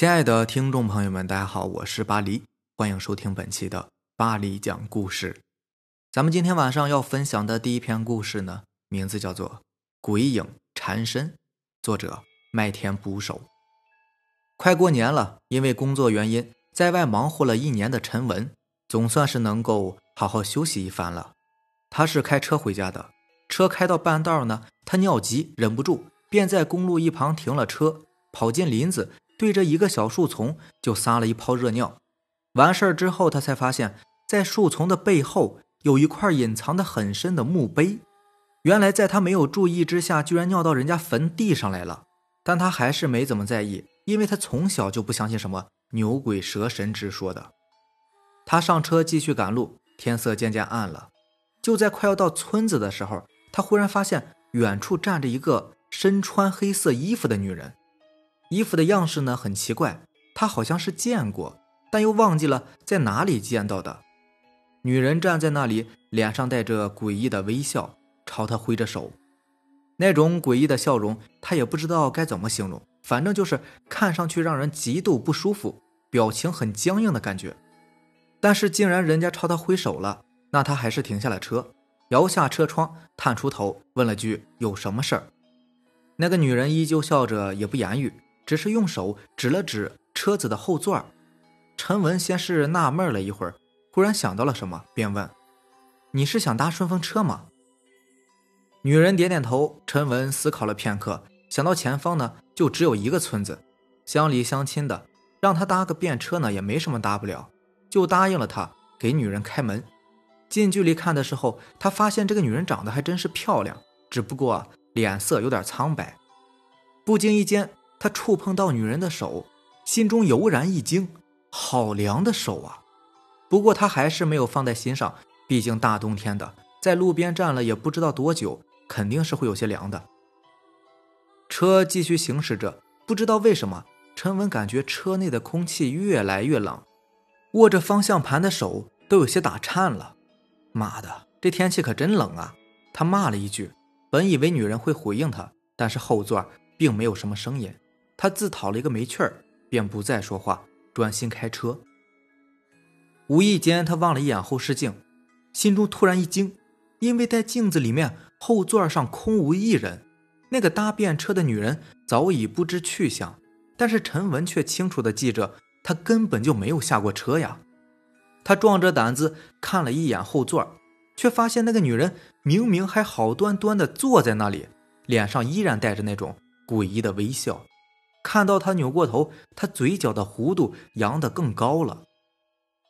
亲爱的听众朋友们，大家好，我是巴黎，欢迎收听本期的巴黎讲故事。咱们今天晚上要分享的第一篇故事呢，名字叫做《鬼影缠身》，作者麦田捕手。快过年了，因为工作原因，在外忙活了一年的陈文，总算是能够好好休息一番了。他是开车回家的，车开到半道呢，他尿急，忍不住，便在公路一旁停了车，跑进林子。对着一个小树丛就撒了一泡热尿，完事儿之后，他才发现，在树丛的背后有一块隐藏的很深的墓碑。原来在他没有注意之下，居然尿到人家坟地上来了。但他还是没怎么在意，因为他从小就不相信什么牛鬼蛇神之说的。他上车继续赶路，天色渐渐暗了。就在快要到村子的时候，他忽然发现远处站着一个身穿黑色衣服的女人。衣服的样式呢很奇怪，他好像是见过，但又忘记了在哪里见到的。女人站在那里，脸上带着诡异的微笑，朝他挥着手。那种诡异的笑容，他也不知道该怎么形容，反正就是看上去让人极度不舒服，表情很僵硬的感觉。但是竟然人家朝他挥手了，那他还是停下了车，摇下车窗，探出头问了句：“有什么事儿？”那个女人依旧笑着，也不言语。只是用手指了指车子的后座陈文先是纳闷了一会儿，忽然想到了什么，便问：“你是想搭顺风车吗？”女人点点头。陈文思考了片刻，想到前方呢就只有一个村子，乡里乡亲的，让他搭个便车呢也没什么大不了，就答应了他，给女人开门。近距离看的时候，他发现这个女人长得还真是漂亮，只不过脸色有点苍白。不经意间。他触碰到女人的手，心中油然一惊，好凉的手啊！不过他还是没有放在心上，毕竟大冬天的，在路边站了也不知道多久，肯定是会有些凉的。车继续行驶着，不知道为什么，陈文感觉车内的空气越来越冷，握着方向盘的手都有些打颤了。妈的，这天气可真冷啊！他骂了一句，本以为女人会回应他，但是后座并没有什么声音。他自讨了一个没趣儿，便不再说话，专心开车。无意间，他望了一眼后视镜，心中突然一惊，因为在镜子里面，后座上空无一人。那个搭便车的女人早已不知去向，但是陈文却清楚地记着，她根本就没有下过车呀。他壮着胆子看了一眼后座，却发现那个女人明明还好端端地坐在那里，脸上依然带着那种诡异的微笑。看到他扭过头，他嘴角的弧度扬得更高了。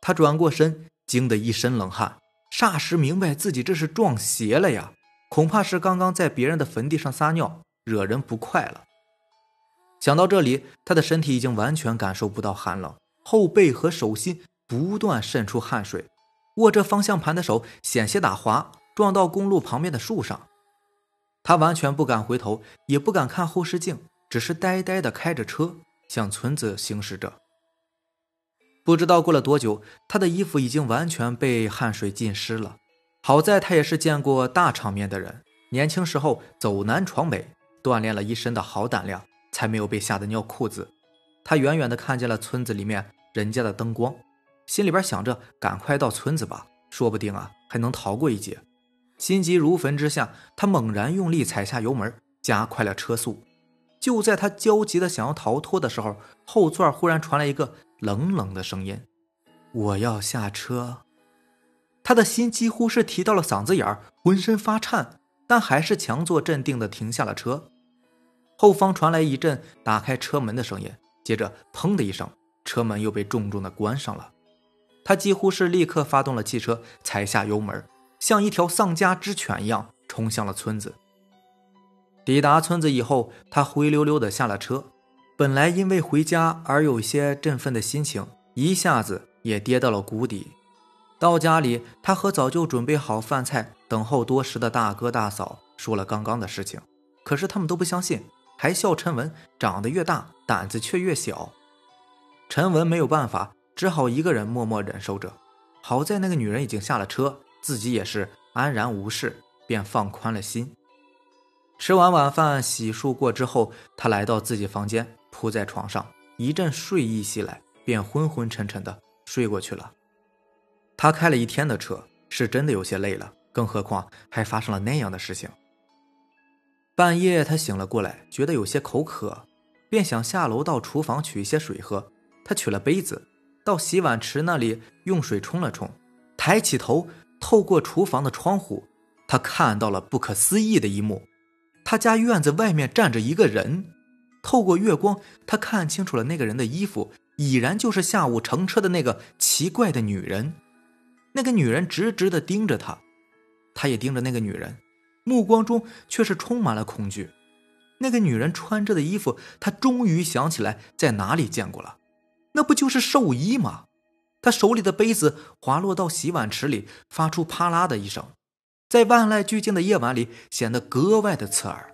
他转过身，惊得一身冷汗，霎时明白自己这是撞邪了呀！恐怕是刚刚在别人的坟地上撒尿，惹人不快了。想到这里，他的身体已经完全感受不到寒冷，后背和手心不断渗出汗水，握着方向盘的手险些打滑，撞到公路旁边的树上。他完全不敢回头，也不敢看后视镜。只是呆呆的开着车向村子行驶着。不知道过了多久，他的衣服已经完全被汗水浸湿了。好在他也是见过大场面的人，年轻时候走南闯北，锻炼了一身的好胆量，才没有被吓得尿裤子。他远远的看见了村子里面人家的灯光，心里边想着赶快到村子吧，说不定啊还能逃过一劫。心急如焚之下，他猛然用力踩下油门，加快了车速。就在他焦急的想要逃脱的时候，后座忽然传来一个冷冷的声音：“我要下车。”他的心几乎是提到了嗓子眼儿，浑身发颤，但还是强作镇定的停下了车。后方传来一阵打开车门的声音，接着“砰”的一声，车门又被重重的关上了。他几乎是立刻发动了汽车，踩下油门，像一条丧家之犬一样冲向了村子。抵达村子以后，他灰溜溜的下了车。本来因为回家而有些振奋的心情，一下子也跌到了谷底。到家里，他和早就准备好饭菜、等候多时的大哥大嫂说了刚刚的事情，可是他们都不相信，还笑陈文长得越大，胆子却越小。陈文没有办法，只好一个人默默忍受着。好在那个女人已经下了车，自己也是安然无事，便放宽了心。吃完晚饭，洗漱过之后，他来到自己房间，铺在床上，一阵睡意袭来，便昏昏沉沉的睡过去了。他开了一天的车，是真的有些累了，更何况还发生了那样的事情。半夜他醒了过来，觉得有些口渴，便想下楼到厨房取一些水喝。他取了杯子，到洗碗池那里用水冲了冲，抬起头，透过厨房的窗户，他看到了不可思议的一幕：他家院子外面站着一个人。透过月光，他看清楚了那个人的衣服，已然就是下午乘车的那个奇怪的女人。那个女人直直的盯着他，他也盯着那个女人，目光中却是充满了恐惧。那个女人穿着的衣服，他终于想起来在哪里见过了，那不就是寿衣吗？他手里的杯子滑落到洗碗池里，发出啪啦的一声，在万籁俱静的夜晚里显得格外的刺耳。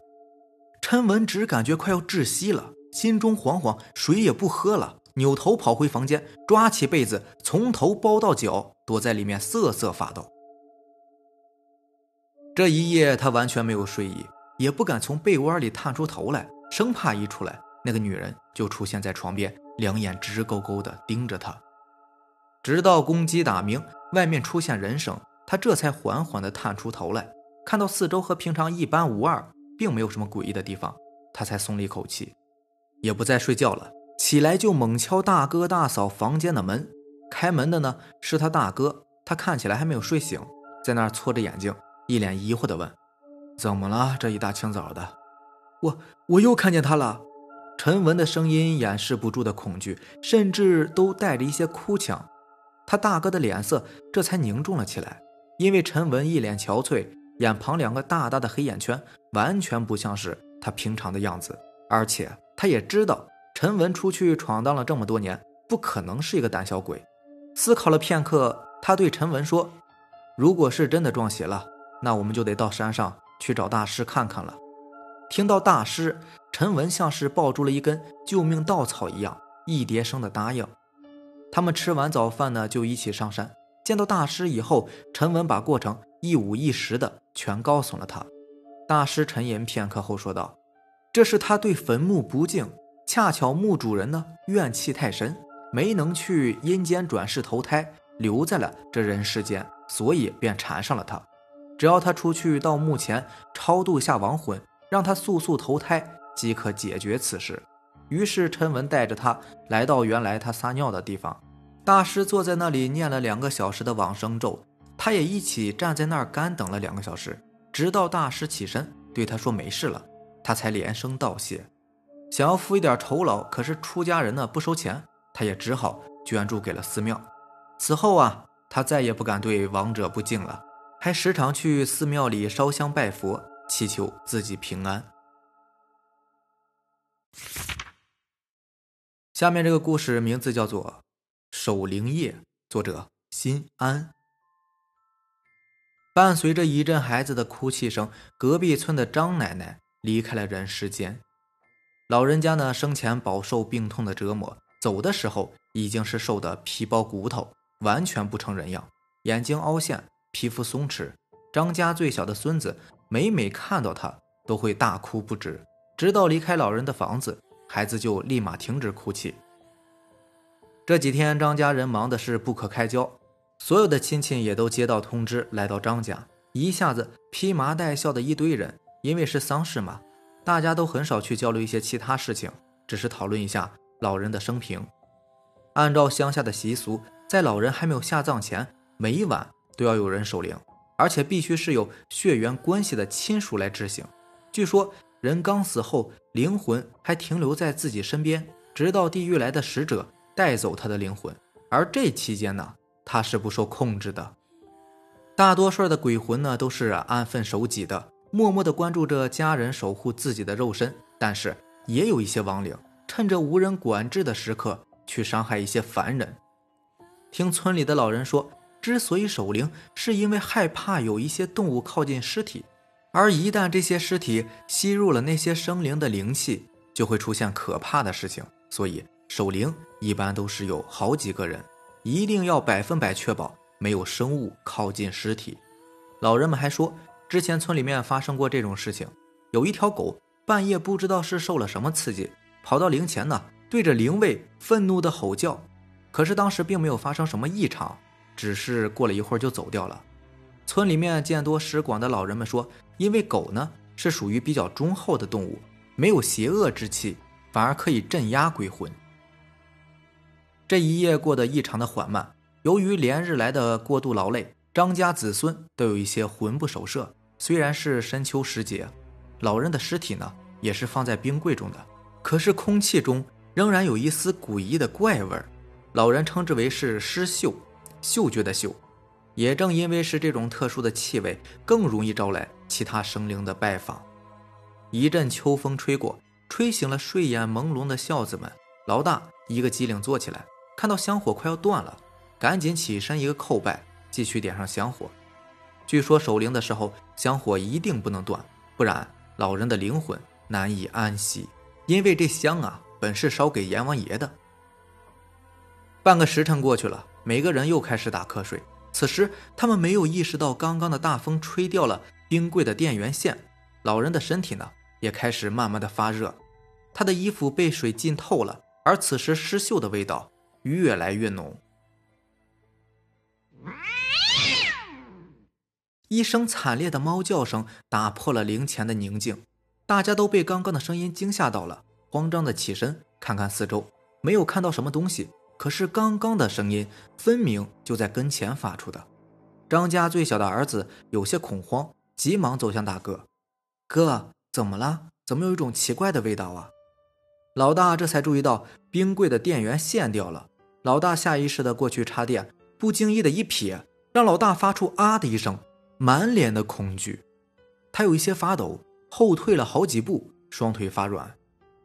陈文只感觉快要窒息了，心中惶惶，水也不喝了，扭头跑回房间，抓起被子，从头包到脚，躲在里面瑟瑟发抖。这一夜他完全没有睡意，也不敢从被窝里探出头来，生怕一出来，那个女人就出现在床边，两眼直勾勾地盯着他。直到公鸡打鸣，外面出现人声，他这才缓缓地探出头来，看到四周和平常一般无二。并没有什么诡异的地方，他才松了一口气，也不再睡觉了。起来就猛敲大哥大嫂房间的门，开门的呢是他大哥，他看起来还没有睡醒，在那儿搓着眼睛，一脸疑惑的问：“怎么了？这一大清早的？”“我我又看见他了。”陈文的声音掩饰不住的恐惧，甚至都带着一些哭腔。他大哥的脸色这才凝重了起来，因为陈文一脸憔悴。眼旁两个大大的黑眼圈，完全不像是他平常的样子。而且他也知道，陈文出去闯荡了这么多年，不可能是一个胆小鬼。思考了片刻，他对陈文说：“如果是真的撞邪了，那我们就得到山上去找大师看看了。”听到大师，陈文像是抱住了一根救命稻草一样，一叠声的答应。他们吃完早饭呢，就一起上山。见到大师以后，陈文把过程。一五一十的全告诉了他。大师沉吟片刻后说道：“这是他对坟墓不敬，恰巧墓主人呢怨气太深，没能去阴间转世投胎，留在了这人世间，所以便缠上了他。只要他出去到墓前超度下亡魂，让他速速投胎，即可解决此事。”于是陈文带着他来到原来他撒尿的地方，大师坐在那里念了两个小时的往生咒。他也一起站在那儿干等了两个小时，直到大师起身对他说没事了，他才连声道谢，想要付一点酬劳，可是出家人呢不收钱，他也只好捐助给了寺庙。此后啊，他再也不敢对亡者不敬了，还时常去寺庙里烧香拜佛，祈求自己平安。下面这个故事名字叫做《守灵夜》，作者心安。伴随着一阵孩子的哭泣声，隔壁村的张奶奶离开了人世间。老人家呢，生前饱受病痛的折磨，走的时候已经是瘦得皮包骨头，完全不成人样，眼睛凹陷，皮肤松弛。张家最小的孙子每每看到他，都会大哭不止，直到离开老人的房子，孩子就立马停止哭泣。这几天，张家人忙的是不可开交。所有的亲戚也都接到通知，来到张家，一下子披麻戴孝的一堆人。因为是丧事嘛，大家都很少去交流一些其他事情，只是讨论一下老人的生平。按照乡下的习俗，在老人还没有下葬前，每一晚都要有人守灵，而且必须是有血缘关系的亲属来执行。据说人刚死后，灵魂还停留在自己身边，直到地狱来的使者带走他的灵魂。而这期间呢？他是不受控制的，大多数的鬼魂呢都是安分守己的，默默的关注着家人，守护自己的肉身。但是也有一些亡灵，趁着无人管制的时刻去伤害一些凡人。听村里的老人说，之所以守灵，是因为害怕有一些动物靠近尸体，而一旦这些尸体吸入了那些生灵的灵气，就会出现可怕的事情。所以守灵一般都是有好几个人。一定要百分百确保没有生物靠近尸体。老人们还说，之前村里面发生过这种事情：有一条狗半夜不知道是受了什么刺激，跑到灵前呢，对着灵位愤怒的吼叫。可是当时并没有发生什么异常，只是过了一会儿就走掉了。村里面见多识广的老人们说，因为狗呢是属于比较忠厚的动物，没有邪恶之气，反而可以镇压鬼魂。这一夜过得异常的缓慢，由于连日来的过度劳累，张家子孙都有一些魂不守舍。虽然是深秋时节，老人的尸体呢也是放在冰柜中的，可是空气中仍然有一丝诡异的怪味儿。老人称之为是尸嗅，嗅觉的嗅。也正因为是这种特殊的气味，更容易招来其他生灵的拜访。一阵秋风吹过，吹醒了睡眼朦胧的孝子们。老大一个机灵坐起来，看到香火快要断了，赶紧起身一个叩拜，继续点上香火。据说守灵的时候，香火一定不能断，不然老人的灵魂难以安息。因为这香啊，本是烧给阎王爷的。半个时辰过去了，每个人又开始打瞌睡。此时，他们没有意识到刚刚的大风吹掉了冰柜的电源线。老人的身体呢，也开始慢慢的发热，他的衣服被水浸透了。而此时尸锈的味道越来越浓。一声惨烈的猫叫声打破了灵前的宁静，大家都被刚刚的声音惊吓到了，慌张的起身看看四周，没有看到什么东西。可是刚刚的声音分明就在跟前发出的。张家最小的儿子有些恐慌，急忙走向大哥：“哥，怎么了？怎么有一种奇怪的味道啊？”老大这才注意到冰柜的电源线掉了。老大下意识的过去插电，不经意的一瞥，让老大发出啊的一声，满脸的恐惧。他有一些发抖，后退了好几步，双腿发软。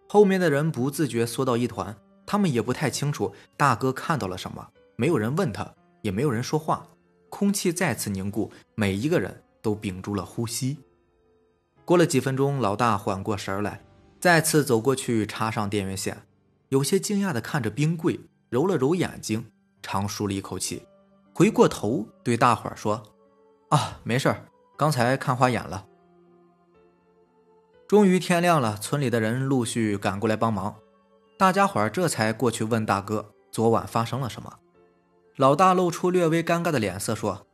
后面的人不自觉缩到一团。他们也不太清楚大哥看到了什么，没有人问他，也没有人说话，空气再次凝固，每一个人都屏住了呼吸。过了几分钟，老大缓过神来，再次走过去插上电源线，有些惊讶地看着冰柜，揉了揉眼睛，长舒了一口气，回过头对大伙儿说：“啊，没事儿，刚才看花眼了。”终于天亮了，村里的人陆续赶过来帮忙。大家伙儿这才过去问大哥：“昨晚发生了什么？”老大露出略微尴尬的脸色说：“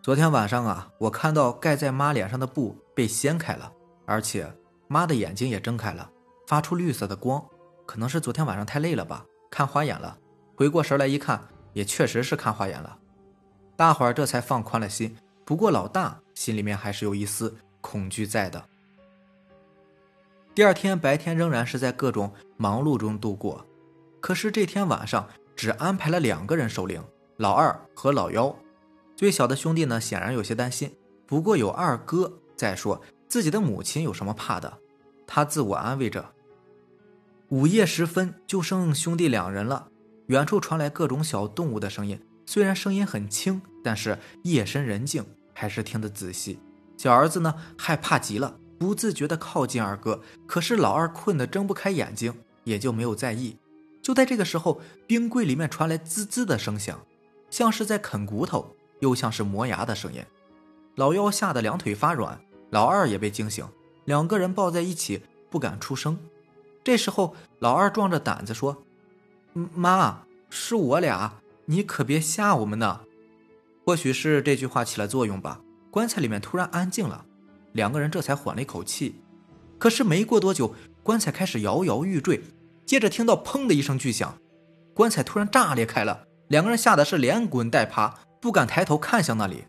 昨天晚上啊，我看到盖在妈脸上的布被掀开了，而且妈的眼睛也睁开了，发出绿色的光。可能是昨天晚上太累了吧，看花眼了。回过神来一看，也确实是看花眼了。大伙儿这才放宽了心。不过老大心里面还是有一丝恐惧在的。”第二天白天仍然是在各种忙碌中度过，可是这天晚上只安排了两个人守灵，老二和老幺。最小的兄弟呢，显然有些担心。不过有二哥在说，自己的母亲有什么怕的？他自我安慰着。午夜时分，就剩兄弟两人了。远处传来各种小动物的声音，虽然声音很轻，但是夜深人静，还是听得仔细。小儿子呢，害怕极了。不自觉地靠近二哥，可是老二困得睁不开眼睛，也就没有在意。就在这个时候，冰柜里面传来滋滋的声响，像是在啃骨头，又像是磨牙的声音。老幺吓得两腿发软，老二也被惊醒，两个人抱在一起不敢出声。这时候，老二壮着胆子说：“妈，是我俩，你可别吓我们呢。”或许是这句话起了作用吧，棺材里面突然安静了。两个人这才缓了一口气，可是没过多久，棺材开始摇摇欲坠，接着听到“砰”的一声巨响，棺材突然炸裂开了，两个人吓得是连滚带爬，不敢抬头看向那里。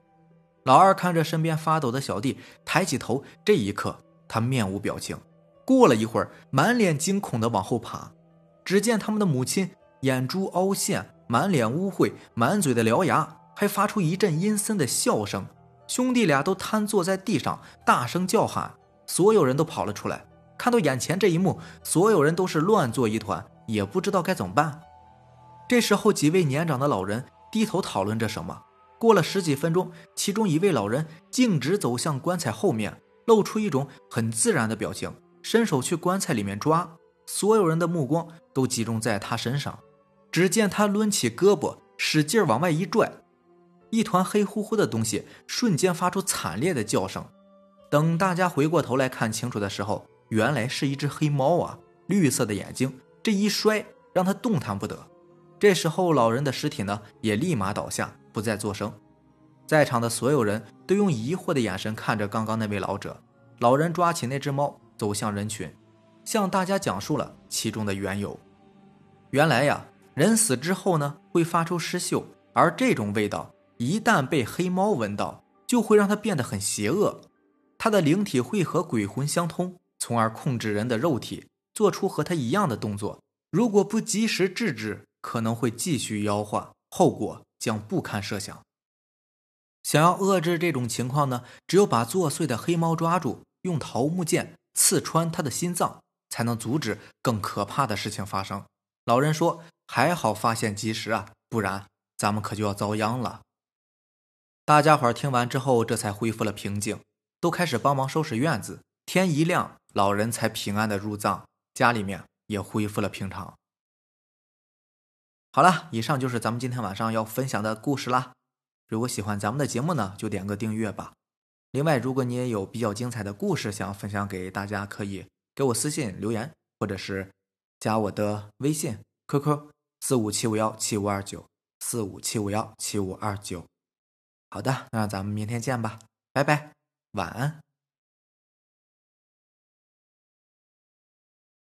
老二看着身边发抖的小弟，抬起头，这一刻他面无表情。过了一会儿，满脸惊恐的往后爬，只见他们的母亲眼珠凹陷，满脸污秽，满嘴的獠牙，还发出一阵阴森的笑声。兄弟俩都瘫坐在地上，大声叫喊。所有人都跑了出来，看到眼前这一幕，所有人都是乱作一团，也不知道该怎么办。这时候，几位年长的老人低头讨论着什么。过了十几分钟，其中一位老人径直走向棺材后面，露出一种很自然的表情，伸手去棺材里面抓。所有人的目光都集中在他身上。只见他抡起胳膊，使劲往外一拽。一团黑乎乎的东西瞬间发出惨烈的叫声。等大家回过头来看清楚的时候，原来是一只黑猫啊！绿色的眼睛，这一摔让他动弹不得。这时候，老人的尸体呢也立马倒下，不再作声。在场的所有人都用疑惑的眼神看着刚刚那位老者。老人抓起那只猫，走向人群，向大家讲述了其中的缘由。原来呀，人死之后呢会发出尸臭，而这种味道一旦被黑猫闻到，就会让它变得很邪恶。它的灵体会和鬼魂相通，从而控制人的肉体，做出和它一样的动作。如果不及时制止，可能会继续妖化，后果将不堪设想。想要遏制这种情况呢，只有把作祟的黑猫抓住，用桃木剑刺穿他的心脏，才能阻止更可怕的事情发生。老人说：“还好发现及时啊，不然咱们可就要遭殃了。”大家伙听完之后，这才恢复了平静，都开始帮忙收拾院子。天一亮，老人才平安的入葬，家里面也恢复了平常。好了，以上就是咱们今天晚上要分享的故事啦。如果喜欢咱们的节目呢，就点个订阅吧。另外，如果你也有比较精彩的故事想分享给大家，可以给我私信留言，或者是加我的微信 QQ 四五七五幺七五二九四五七五幺七五二九。好的，那咱们明天见吧，拜拜，晚安。